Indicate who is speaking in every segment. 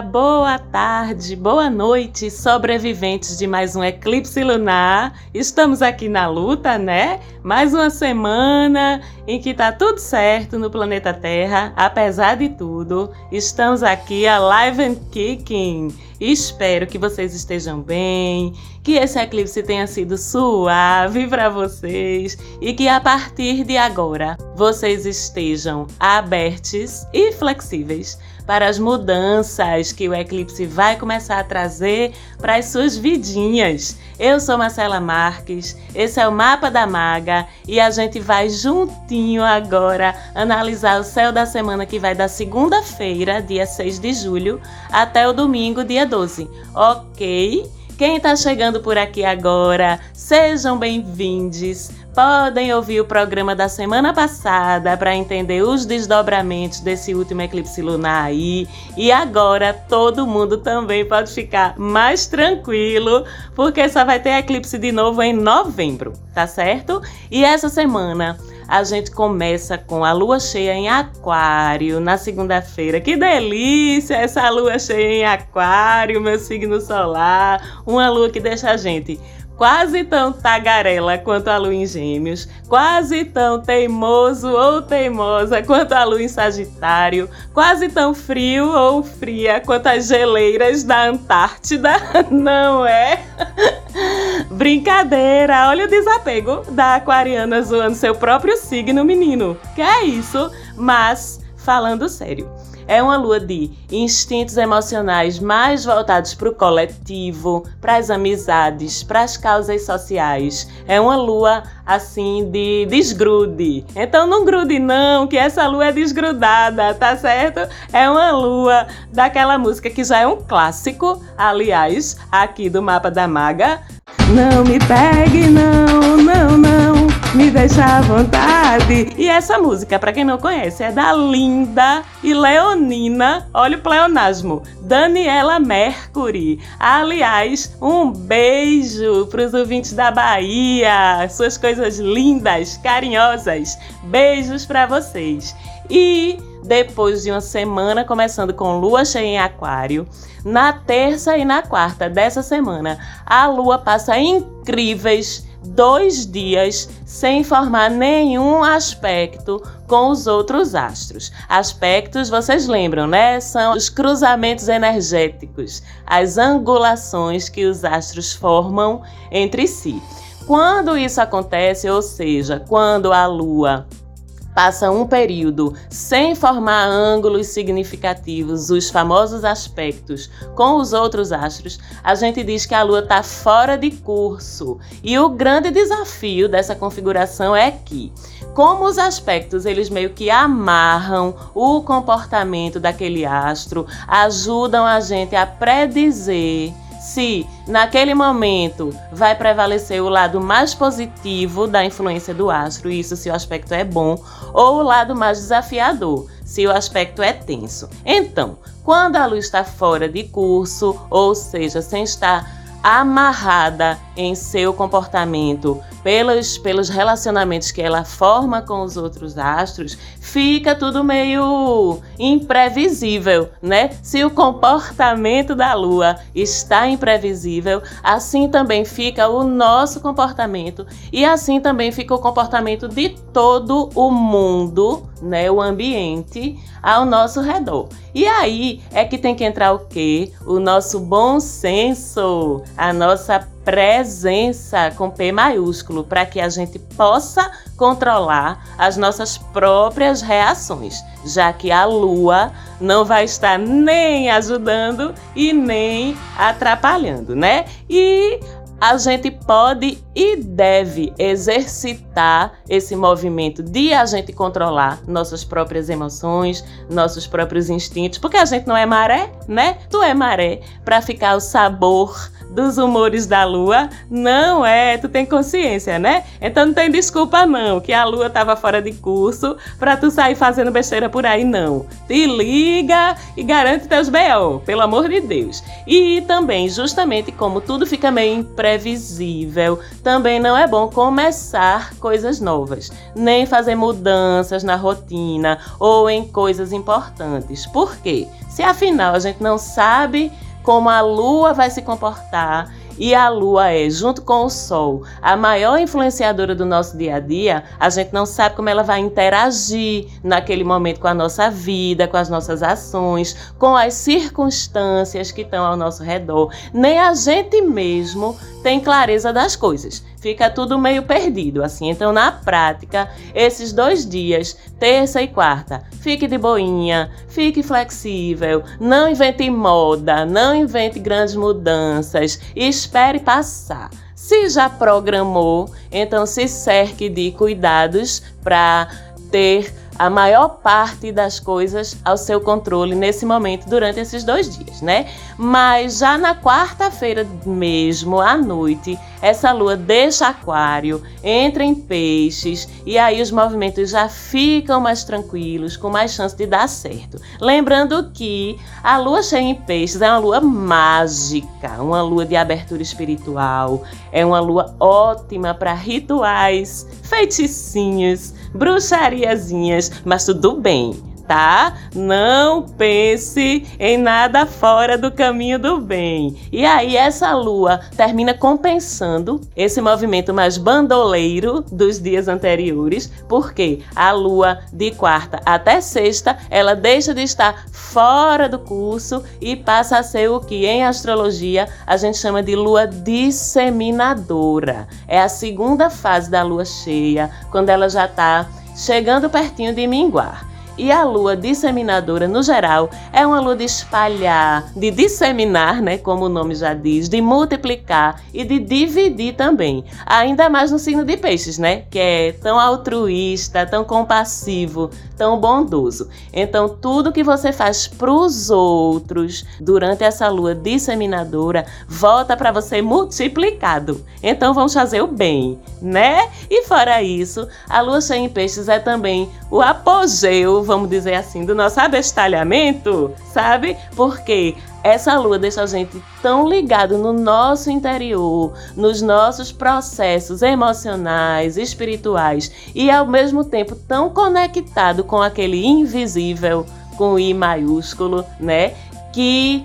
Speaker 1: Boa tarde, boa noite, sobreviventes de mais um eclipse lunar. Estamos aqui na luta, né? Mais uma semana em que tá tudo certo no planeta Terra, apesar de tudo. Estamos aqui alive and kicking. Espero que vocês estejam bem, que esse eclipse tenha sido suave para vocês e que a partir de agora vocês estejam abertos e flexíveis para as mudanças que o eclipse vai começar a trazer para as suas vidinhas. Eu sou Marcela Marques, esse é o Mapa da Maga e a gente vai juntinho agora analisar o céu da semana que vai da segunda-feira, dia 6 de julho, até o domingo, dia 12. Ok? Quem está chegando por aqui agora, sejam bem-vindos. Podem ouvir o programa da semana passada para entender os desdobramentos desse último eclipse lunar aí. E agora todo mundo também pode ficar mais tranquilo, porque só vai ter eclipse de novo em novembro, tá certo? E essa semana a gente começa com a lua cheia em Aquário na segunda-feira. Que delícia essa lua cheia em Aquário, meu signo solar. Uma lua que deixa a gente quase tão tagarela quanto a lua em Gêmeos, quase tão teimoso ou teimosa quanto a lua em Sagitário, quase tão frio ou fria quanto as geleiras da Antártida, não é? Brincadeira, olha o desapego da aquariana zoando seu próprio signo, menino. Que é isso? Mas, falando sério, é uma lua de instintos emocionais mais voltados para o coletivo, para as amizades, para as causas sociais. É uma lua assim de desgrude. Então não grude não, que essa lua é desgrudada, tá certo? É uma lua daquela música que já é um clássico, aliás, aqui do mapa da maga. Não me pegue não, não, não me deixa à vontade. E essa música, para quem não conhece, é da linda e leonina, olha o pleonasmo, Daniela Mercury. Aliás, um beijo para os ouvintes da Bahia, suas coisas lindas, carinhosas. Beijos para vocês. E depois de uma semana começando com lua cheia em Aquário, na terça e na quarta dessa semana, a lua passa incríveis dois dias sem formar nenhum aspecto com os outros astros. Aspectos, vocês lembram, né? São os cruzamentos energéticos, as angulações que os astros formam entre si. Quando isso acontece, ou seja, quando a Lua passa um período sem formar ângulos significativos, os famosos aspectos, com os outros astros, a gente diz que a Lua está fora de curso. E o grande desafio dessa configuração é que, como os aspectos eles meio que amarram o comportamento daquele astro, ajudam a gente a predizer se naquele momento vai prevalecer o lado mais positivo da influência do astro, isso se o aspecto é bom, ou o lado mais desafiador, se o aspecto é tenso. Então, quando a luz está fora de curso, ou seja, sem estar amarrada em seu comportamento pelos, pelos relacionamentos que ela forma com os outros astros, fica tudo meio imprevisível, né? Se o comportamento da Lua está imprevisível, assim também fica o nosso comportamento e assim também fica o comportamento de todo o mundo, né? O ambiente ao nosso redor. E aí é que tem que entrar o quê? O nosso bom senso, a nossa presença com P maiúsculo, para que a gente possa controlar as nossas próprias reações, já que a lua não vai estar nem ajudando e nem atrapalhando, né? E a gente pode e deve exercitar esse movimento de a gente controlar nossas próprias emoções, nossos próprios instintos, porque a gente não é maré, né? Tu é maré para ficar o sabor dos humores da lua? Não é, tu tem consciência, né? Então não tem desculpa não, que a lua tava fora de curso para tu sair fazendo besteira por aí não. Te liga e garante teus BO, pelo amor de Deus. E também, justamente como tudo fica meio imprevisível, também não é bom começar coisas novas, nem fazer mudanças na rotina ou em coisas importantes. Por quê? Se afinal a gente não sabe como a lua vai se comportar e a lua é, junto com o sol, a maior influenciadora do nosso dia a dia, a gente não sabe como ela vai interagir naquele momento com a nossa vida, com as nossas ações, com as circunstâncias que estão ao nosso redor. Nem a gente mesmo tem clareza das coisas. Fica tudo meio perdido, assim. Então, na prática, esses dois dias, terça e quarta, fique de boinha, fique flexível, não invente moda, não invente grandes mudanças, espere passar. Se já programou, então se cerque de cuidados para ter a maior parte das coisas ao seu controle nesse momento durante esses dois dias, né? Mas já na quarta-feira mesmo, à noite, essa lua deixa aquário, entra em peixes e aí os movimentos já ficam mais tranquilos, com mais chance de dar certo. Lembrando que a lua cheia em peixes é uma lua mágica, uma lua de abertura espiritual, é uma lua ótima para rituais, feiticinhos, bruxariazinhas, mas tudo bem tá? Não pense em nada fora do caminho do bem. E aí essa lua termina compensando esse movimento mais bandoleiro dos dias anteriores, porque a lua de quarta até sexta, ela deixa de estar fora do curso e passa a ser o que em astrologia a gente chama de lua disseminadora. É a segunda fase da lua cheia, quando ela já está chegando pertinho de minguar. E a lua disseminadora, no geral, é uma lua de espalhar, de disseminar, né, como o nome já diz, de multiplicar e de dividir também. Ainda mais no signo de peixes, né, que é tão altruísta, tão compassivo, tão bondoso. Então, tudo que você faz para os outros durante essa lua disseminadora volta para você multiplicado. Então, vamos fazer o bem, né? E fora isso, a lua cheia em peixes é também o apogeu vamos dizer assim, do nosso abestalhamento, sabe? Porque essa lua deixa a gente tão ligado no nosso interior, nos nossos processos emocionais, espirituais e ao mesmo tempo tão conectado com aquele invisível, com I maiúsculo, né? Que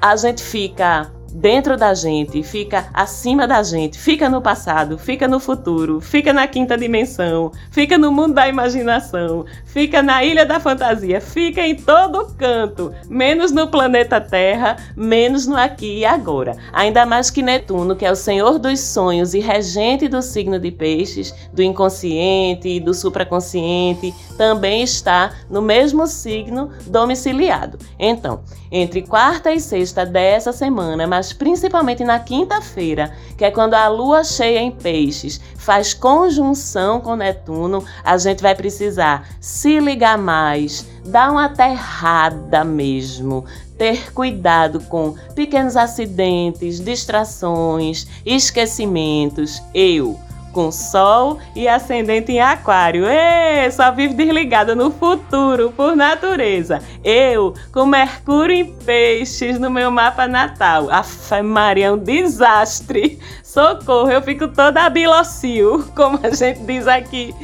Speaker 1: a gente fica dentro da gente, fica acima da gente, fica no passado, fica no futuro, fica na quinta dimensão, fica no mundo da imaginação, fica na ilha da fantasia, fica em todo canto, menos no planeta Terra, menos no aqui e agora. Ainda mais que Netuno, que é o senhor dos sonhos e regente do signo de Peixes, do inconsciente e do supraconsciente, também está no mesmo signo domiciliado. Então, entre quarta e sexta dessa semana, mas principalmente na quinta-feira, que é quando a lua cheia em peixes faz conjunção com Netuno, a gente vai precisar se ligar mais, dar uma aterrada mesmo, ter cuidado com pequenos acidentes, distrações, esquecimentos. Eu com Sol e ascendente em Aquário. Ê, só vive desligada no futuro, por natureza. Eu, com Mercúrio em Peixes no meu mapa natal. Aff, Maria, é um desastre. Socorro, eu fico toda abilocio, como a gente diz aqui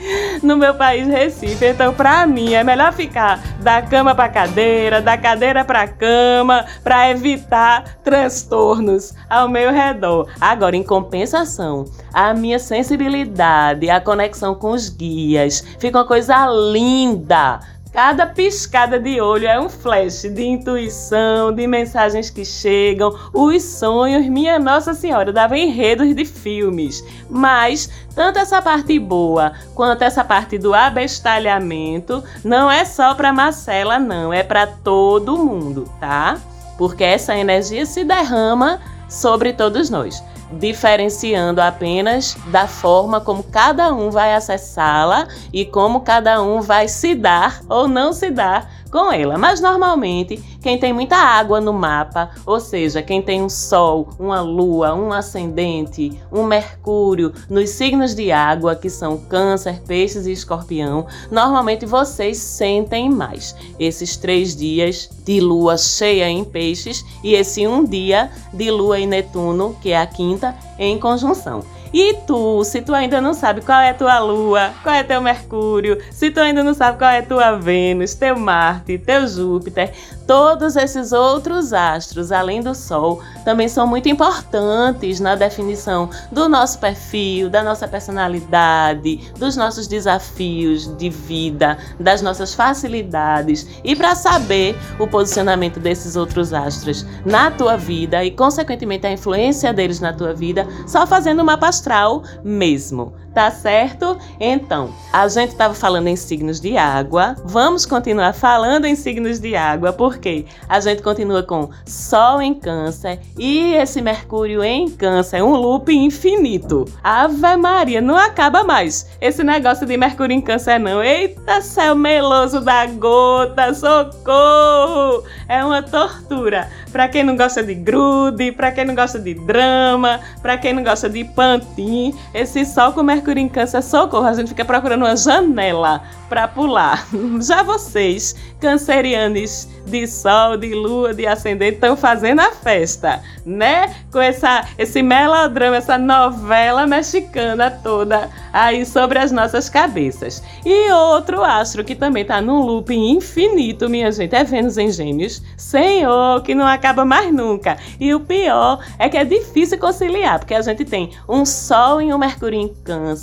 Speaker 1: no meu país Recife. Então, pra mim, é melhor ficar da cama pra cadeira, da cadeira pra cama, pra evitar transtornos ao meu redor. Agora, em compensação, a minha sensibilidade, a conexão com os guias, fica uma coisa linda Cada piscada de olho é um flash de intuição, de mensagens que chegam, os sonhos, minha Nossa Senhora, dava enredos de filmes. Mas tanto essa parte boa quanto essa parte do abestalhamento não é só para Marcela, não, é para todo mundo, tá? Porque essa energia se derrama sobre todos nós diferenciando apenas da forma como cada um vai acessá-la e como cada um vai se dar ou não se dar com ela. Mas normalmente, quem tem muita água no mapa, ou seja, quem tem um Sol, uma Lua, um ascendente, um Mercúrio nos signos de água, que são Câncer, Peixes e Escorpião, normalmente vocês sentem mais esses três dias de Lua cheia em Peixes e esse um dia de Lua em Netuno, que é a quinta, em conjunção. E tu, se tu ainda não sabe qual é tua lua, qual é teu Mercúrio, se tu ainda não sabe qual é tua Vênus, teu Marte, teu Júpiter, todos esses outros astros, além do Sol, também são muito importantes na definição do nosso perfil, da nossa personalidade, dos nossos desafios de vida, das nossas facilidades e para saber o posicionamento desses outros astros na tua vida e, consequentemente, a influência deles na tua vida, só fazendo uma astral mesmo. Tá certo? Então, a gente estava falando em signos de água. Vamos continuar falando em signos de água, porque a gente continua com Sol em Câncer e esse Mercúrio em Câncer, um loop infinito. Ave Maria, não acaba mais. Esse negócio de Mercúrio em Câncer não. Eita, céu meloso da gota, socorro! É uma tortura. Para quem não gosta de grude, para quem não gosta de drama, para quem não gosta de pantin, esse Sol com Mercúrio Mercúrio em Câncer, socorro, a gente fica procurando uma janela para pular. Já vocês, cancerianos de sol, de lua, de ascendente, estão fazendo a festa, né? Com essa, esse melodrama, essa novela mexicana toda aí sobre as nossas cabeças. E outro astro que também está num looping infinito, minha gente, é Vênus em Gêmeos. Senhor, que não acaba mais nunca. E o pior é que é difícil conciliar, porque a gente tem um Sol e um Mercúrio em Câncer,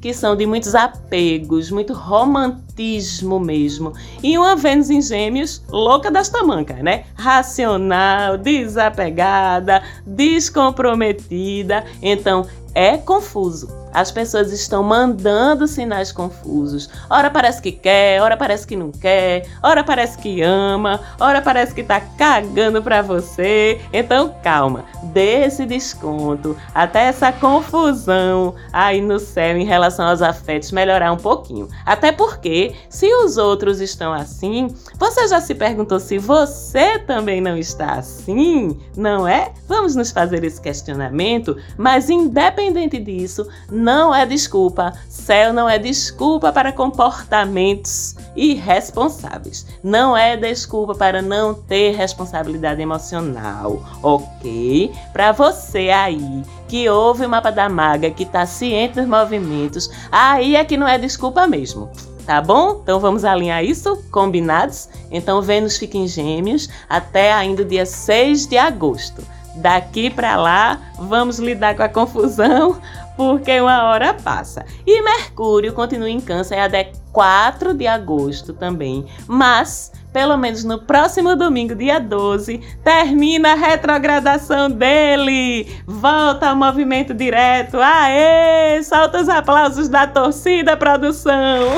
Speaker 1: que são de muitos apegos, muito romantismo mesmo. E uma Vênus em Gêmeos, louca das tamancas, né? Racional, desapegada, descomprometida. Então, é confuso. As pessoas estão mandando sinais confusos. Ora parece que quer, ora parece que não quer, ora parece que ama, ora parece que tá cagando pra você. Então calma, dê esse desconto até essa confusão aí no céu em relação aos afetos melhorar um pouquinho. Até porque, se os outros estão assim, você já se perguntou se você também não está assim, não é? Vamos nos fazer esse questionamento, mas independente disso, não é desculpa. Céu não é desculpa para comportamentos irresponsáveis. Não é desculpa para não ter responsabilidade emocional, ok? Para você aí que ouve o mapa da maga, que está ciente dos movimentos, aí é que não é desculpa mesmo tá bom? Então vamos alinhar isso? Combinados? Então Vênus fica em Gêmeos até ainda o dia 6 de agosto. Daqui para lá, vamos lidar com a confusão, porque uma hora passa. E Mercúrio continua em Câncer até 4 de agosto também, mas pelo menos no próximo domingo, dia 12, termina a retrogradação dele. Volta ao movimento direto. Aê! Solta os aplausos da torcida, produção.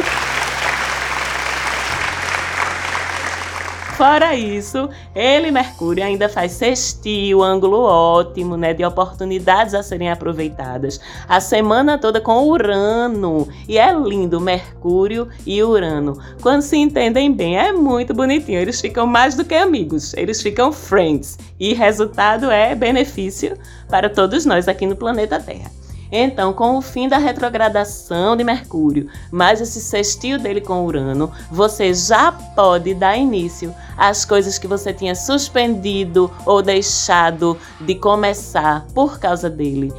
Speaker 1: Fora isso, ele, Mercúrio, ainda faz sextil, ângulo ótimo, né? De oportunidades a serem aproveitadas. A semana toda com Urano. E é lindo, Mercúrio e Urano. Quando se entendem bem, é muito bonitinho. Eles ficam mais do que amigos, eles ficam friends. E resultado é benefício para todos nós aqui no planeta Terra. Então, com o fim da retrogradação de Mercúrio, mais esse sextil dele com Urano, você já pode dar início às coisas que você tinha suspendido ou deixado de começar por causa dele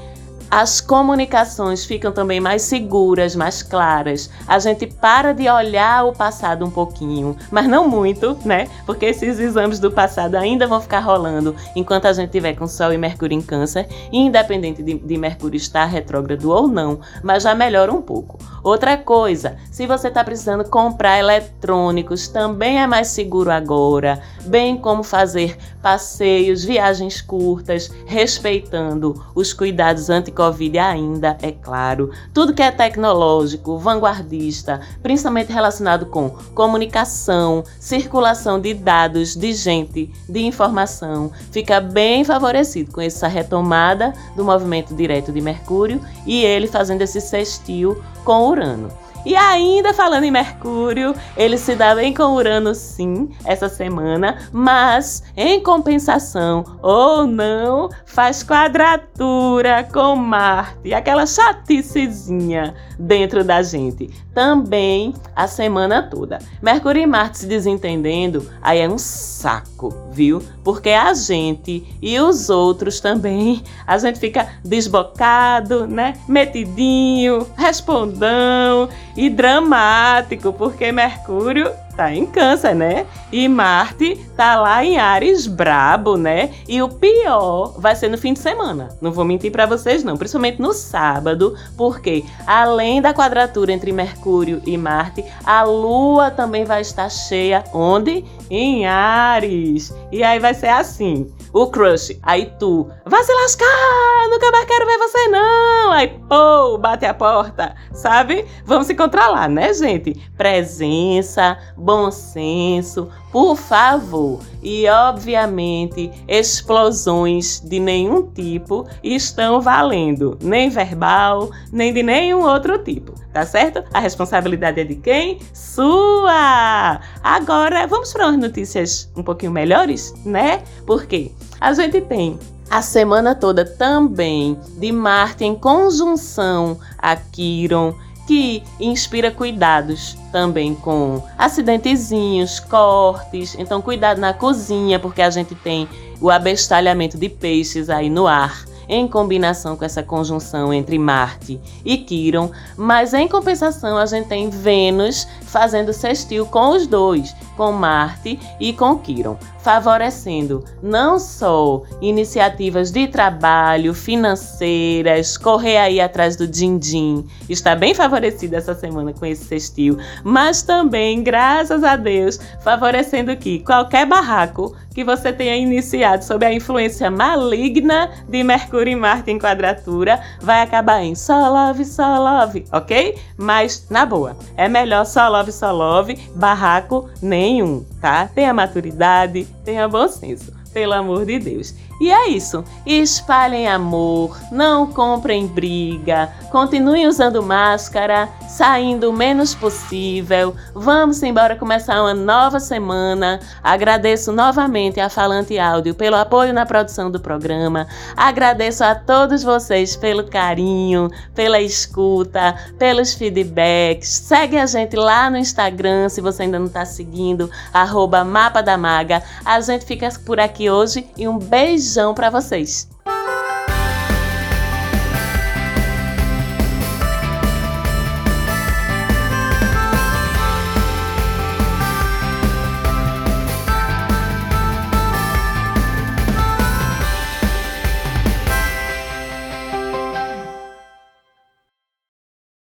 Speaker 1: as comunicações ficam também mais seguras, mais claras. A gente para de olhar o passado um pouquinho, mas não muito, né? Porque esses exames do passado ainda vão ficar rolando enquanto a gente tiver com Sol e Mercúrio em Câncer, independente de, de Mercúrio estar retrógrado ou não, mas já melhora um pouco. Outra coisa, se você está precisando comprar eletrônicos, também é mais seguro agora, bem como fazer passeios, viagens curtas, respeitando os cuidados anti Covid ainda, é claro. Tudo que é tecnológico, vanguardista, principalmente relacionado com comunicação, circulação de dados, de gente, de informação, fica bem favorecido com essa retomada do movimento direto de Mercúrio e ele fazendo esse sextil com Urano. E ainda falando em Mercúrio, ele se dá bem com Urano sim, essa semana, mas em compensação ou não, faz quadratura com Marte, aquela chaticezinha dentro da gente. Também a semana toda. Mercúrio e Marte se desentendendo, aí é um saco, viu? Porque a gente e os outros também, a gente fica desbocado, né? Metidinho, respondão e dramático, porque Mercúrio tá em Câncer, né? E Marte tá lá em Ares brabo, né? E o pior vai ser no fim de semana. Não vou mentir para vocês não, principalmente no sábado, porque além da quadratura entre Mercúrio e Marte, a Lua também vai estar cheia onde? Em Ares. E aí vai ser assim o crush. Aí tu, vai se lascar, nunca mais quero ver você não. Aí, pô, bate a porta, sabe? Vamos se controlar, né, gente? Presença, bom senso, por favor. E, obviamente, explosões de nenhum tipo estão valendo, nem verbal, nem de nenhum outro tipo, tá certo? A responsabilidade é de quem? Sua! Agora, vamos para umas notícias um pouquinho melhores, né? Porque a gente tem a semana toda também de Marte em conjunção a Quiron que inspira cuidados também com acidentezinhos, cortes. Então, cuidado na cozinha, porque a gente tem o abestalhamento de peixes aí no ar em combinação com essa conjunção entre Marte e Quiron, mas em compensação a gente tem Vênus fazendo sextil com os dois, com Marte e com Quiron, favorecendo não só iniciativas de trabalho, financeiras, correr aí atrás do din-din, está bem favorecida essa semana com esse sextil, mas também, graças a Deus, favorecendo que qualquer barraco que você tenha iniciado sob a influência maligna de Mercúrio e Marte em quadratura vai acabar em só love, só love, ok? Mas, na boa, é melhor só love, só love, barraco nenhum, tá? Tenha maturidade, tenha bom senso, pelo amor de Deus. E é isso. Espalhem amor, não comprem briga, continuem usando máscara, saindo o menos possível. Vamos embora começar uma nova semana. Agradeço novamente a Falante Áudio pelo apoio na produção do programa. Agradeço a todos vocês pelo carinho, pela escuta, pelos feedbacks. Segue a gente lá no Instagram, se você ainda não está seguindo, arroba Mapa da Maga. A gente fica por aqui hoje e um beijo beijão para vocês.